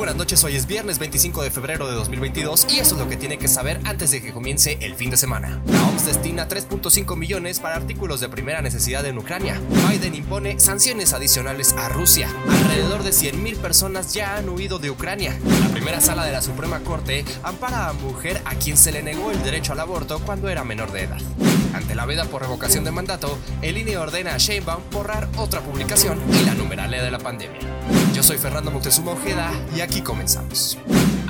buenas noches, hoy es viernes 25 de febrero de 2022 y eso es lo que tiene que saber antes de que comience el fin de semana. La OMS destina 3.5 millones para artículos de primera necesidad en Ucrania. Biden impone sanciones adicionales a Rusia. Alrededor de 100.000 personas ya han huido de Ucrania. La primera sala de la Suprema Corte ampara a mujer a quien se le negó el derecho al aborto cuando era menor de edad. Ante la veda por revocación de mandato, el INE ordena a Sheinbaum borrar otra publicación y la numeralia de la pandemia. Yo soy Fernando Moctezuma Ojeda y aquí comenzamos.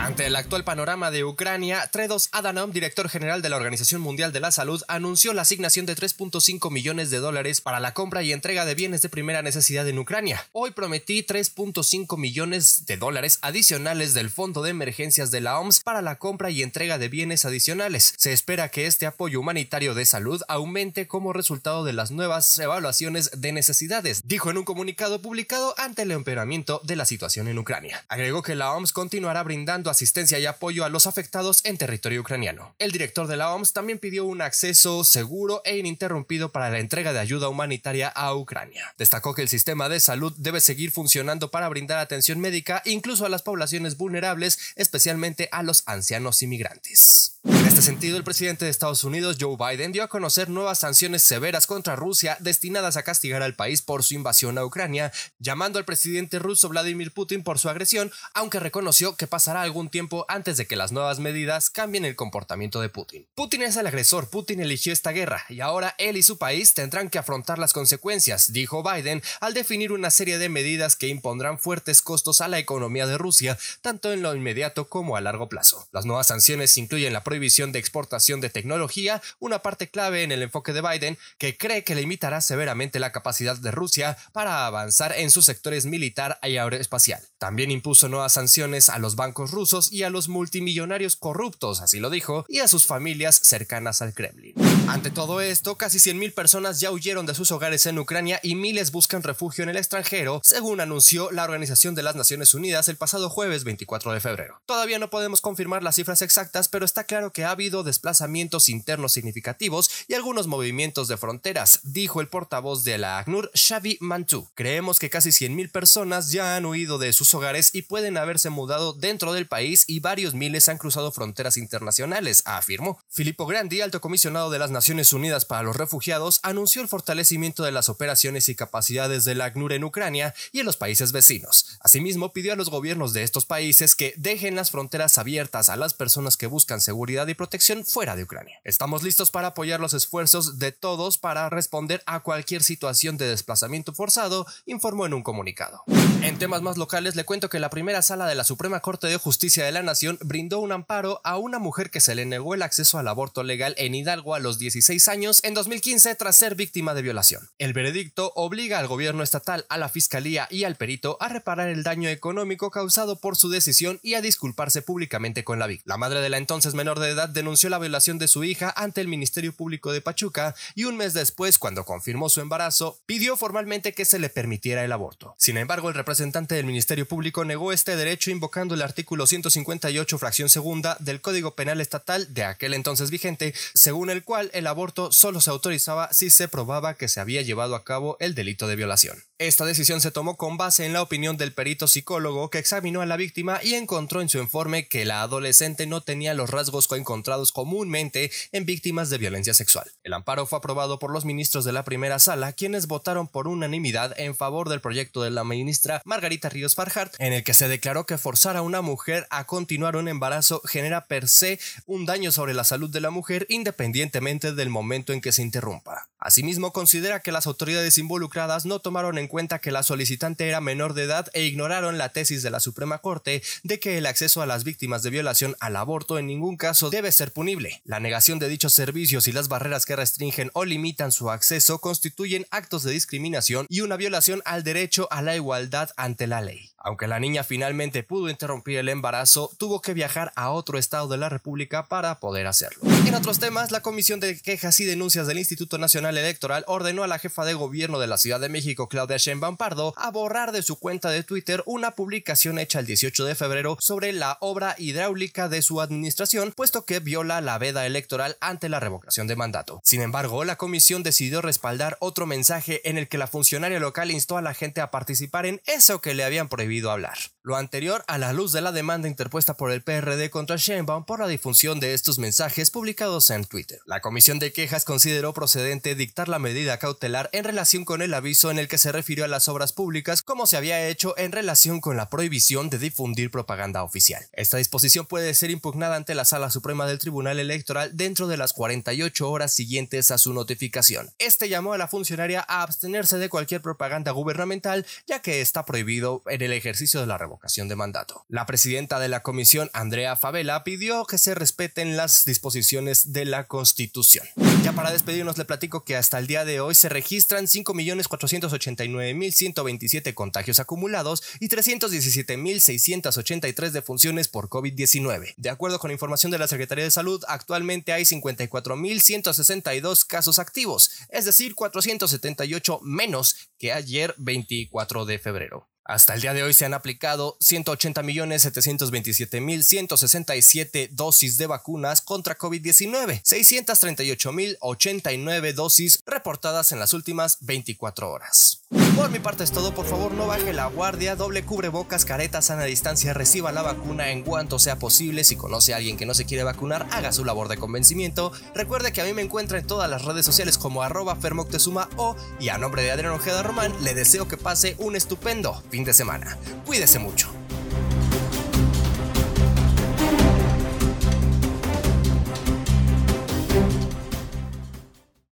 Ante el actual panorama de Ucrania, Tredos Adhanom, director general de la Organización Mundial de la Salud, anunció la asignación de 3.5 millones de dólares para la compra y entrega de bienes de primera necesidad en Ucrania. Hoy prometí 3.5 millones de dólares adicionales del Fondo de Emergencias de la OMS para la compra y entrega de bienes adicionales. Se espera que este apoyo humanitario de salud aumente como resultado de las nuevas evaluaciones de necesidades, dijo en un comunicado publicado ante el empeoramiento de la situación en Ucrania. Agregó que la OMS continuará brindando asistencia y apoyo a los afectados en territorio ucraniano. El director de la OMS también pidió un acceso seguro e ininterrumpido para la entrega de ayuda humanitaria a Ucrania. Destacó que el sistema de salud debe seguir funcionando para brindar atención médica incluso a las poblaciones vulnerables, especialmente a los ancianos inmigrantes. En este sentido, el presidente de Estados Unidos, Joe Biden, dio a conocer nuevas sanciones severas contra Rusia destinadas a castigar al país por su invasión a Ucrania, llamando al presidente ruso Vladimir Putin por su agresión, aunque reconoció que pasará algún tiempo antes de que las nuevas medidas cambien el comportamiento de Putin. Putin es el agresor, Putin eligió esta guerra y ahora él y su país tendrán que afrontar las consecuencias, dijo Biden al definir una serie de medidas que impondrán fuertes costos a la economía de Rusia, tanto en lo inmediato como a largo plazo. Las nuevas sanciones incluyen la prohibición de exportación de tecnología, una parte clave en el enfoque de Biden, que cree que limitará severamente la capacidad de Rusia para avanzar en sus sectores militar y aeroespacial. También impuso nuevas sanciones a los bancos rusos y a los multimillonarios corruptos, así lo dijo, y a sus familias cercanas al Kremlin. Ante todo esto, casi 100.000 personas ya huyeron de sus hogares en Ucrania y miles buscan refugio en el extranjero, según anunció la Organización de las Naciones Unidas el pasado jueves 24 de febrero. Todavía no podemos confirmar las cifras exactas, pero está claro que ha habido desplazamientos internos significativos y algunos movimientos de fronteras, dijo el portavoz de la ACNUR, Xavi Mantu. Creemos que casi 100.000 personas ya han huido de sus hogares y pueden haberse mudado dentro del país y varios miles han cruzado fronteras internacionales, afirmó. Filippo Grandi, alto comisionado de las Naciones Unidas para los Refugiados, anunció el fortalecimiento de las operaciones y capacidades de la ACNUR en Ucrania y en los países vecinos. Asimismo, pidió a los gobiernos de estos países que dejen las fronteras abiertas a las personas que buscan seguridad y protección fuera de Ucrania. Estamos listos para apoyar los esfuerzos de todos para responder a cualquier situación de desplazamiento forzado, informó en un comunicado. En temas más locales, le cuento que la primera sala de la Suprema Corte de Justicia de la Nación brindó un amparo a una mujer que se le negó el acceso al aborto legal en Hidalgo a los 16 años en 2015 tras ser víctima de violación. El veredicto obliga al gobierno estatal, a la fiscalía y al perito a reparar el daño económico causado por su decisión y a disculparse públicamente con la víctima. La madre de la entonces menor de edad denunció la violación de su hija ante el Ministerio Público de Pachuca y un mes después, cuando confirmó su embarazo, pidió formalmente que se le permitiera el aborto. Sin embargo, el representante del Ministerio Público negó este derecho invocando el artículo 158 fracción segunda del Código Penal Estatal de aquel entonces vigente, según el cual el aborto solo se autorizaba si se probaba que se había llevado a cabo el delito de violación. Esta decisión se tomó con base en la opinión del perito psicólogo que examinó a la víctima y encontró en su informe que la adolescente no tenía los rasgos encontrados comúnmente en víctimas de violencia sexual. El amparo fue aprobado por los ministros de la primera sala, quienes votaron por unanimidad en favor del proyecto de la ministra Margarita Ríos Farjart, en el que se declaró que forzar a una mujer a continuar un embarazo genera per se un daño sobre la salud de la mujer independientemente del momento en que se interrumpa. Asimismo, considera que las autoridades involucradas no tomaron en cuenta que la solicitante era menor de edad e ignoraron la tesis de la Suprema Corte de que el acceso a las víctimas de violación al aborto en ningún caso debe ser punible. La negación de dichos servicios y las barreras que restringen o limitan su acceso constituyen actos de discriminación y una violación al derecho a la igualdad ante la ley. Aunque la niña finalmente pudo interrumpir el embarazo, tuvo que viajar a otro estado de la República para poder hacerlo. En otros temas, la Comisión de Quejas y Denuncias del Instituto Nacional Electoral ordenó a la jefa de gobierno de la Ciudad de México, Claudia Sheinbaum Pardo, a borrar de su cuenta de Twitter una publicación hecha el 18 de febrero sobre la obra hidráulica de su administración, puesto que viola la veda electoral ante la revocación de mandato. Sin embargo, la comisión decidió respaldar otro mensaje en el que la funcionaria local instó a la gente a participar en eso que le habían prohibido hablar. Lo anterior a la luz de la demanda interpuesta por el PRD contra Sheinbaum por la difusión de estos mensajes publicados en Twitter. La Comisión de Quejas consideró procedente dictar la medida cautelar en relación con el aviso en el que se refirió a las obras públicas como se había hecho en relación con la prohibición de difundir propaganda oficial. Esta disposición puede ser impugnada ante la Sala Suprema del Tribunal Electoral dentro de las 48 horas siguientes a su notificación. Este llamó a la funcionaria a abstenerse de cualquier propaganda gubernamental ya que está prohibido en el ejercicio de la revocación de mandato. La presidenta de la comisión, Andrea Favela, pidió que se respeten las disposiciones de la Constitución. Ya para despedirnos le platico que hasta el día de hoy se registran 5.489.127 contagios acumulados y 317.683 defunciones por COVID-19. De acuerdo con información de la Secretaría de Salud, actualmente hay 54.162 casos activos, es decir, 478 menos que ayer 24 de febrero. Hasta el día de hoy se han aplicado 180.727.167 dosis de vacunas contra COVID-19, 638.089 dosis reportadas en las últimas 24 horas. Por mi parte es todo, por favor no baje la guardia, doble cubrebocas, careta, sana distancia, reciba la vacuna en cuanto sea posible, si conoce a alguien que no se quiere vacunar, haga su labor de convencimiento, recuerde que a mí me encuentra en todas las redes sociales como arroba fermoctezuma o, y a nombre de Adrián Ojeda Román, le deseo que pase un estupendo fin de semana. Cuídese mucho.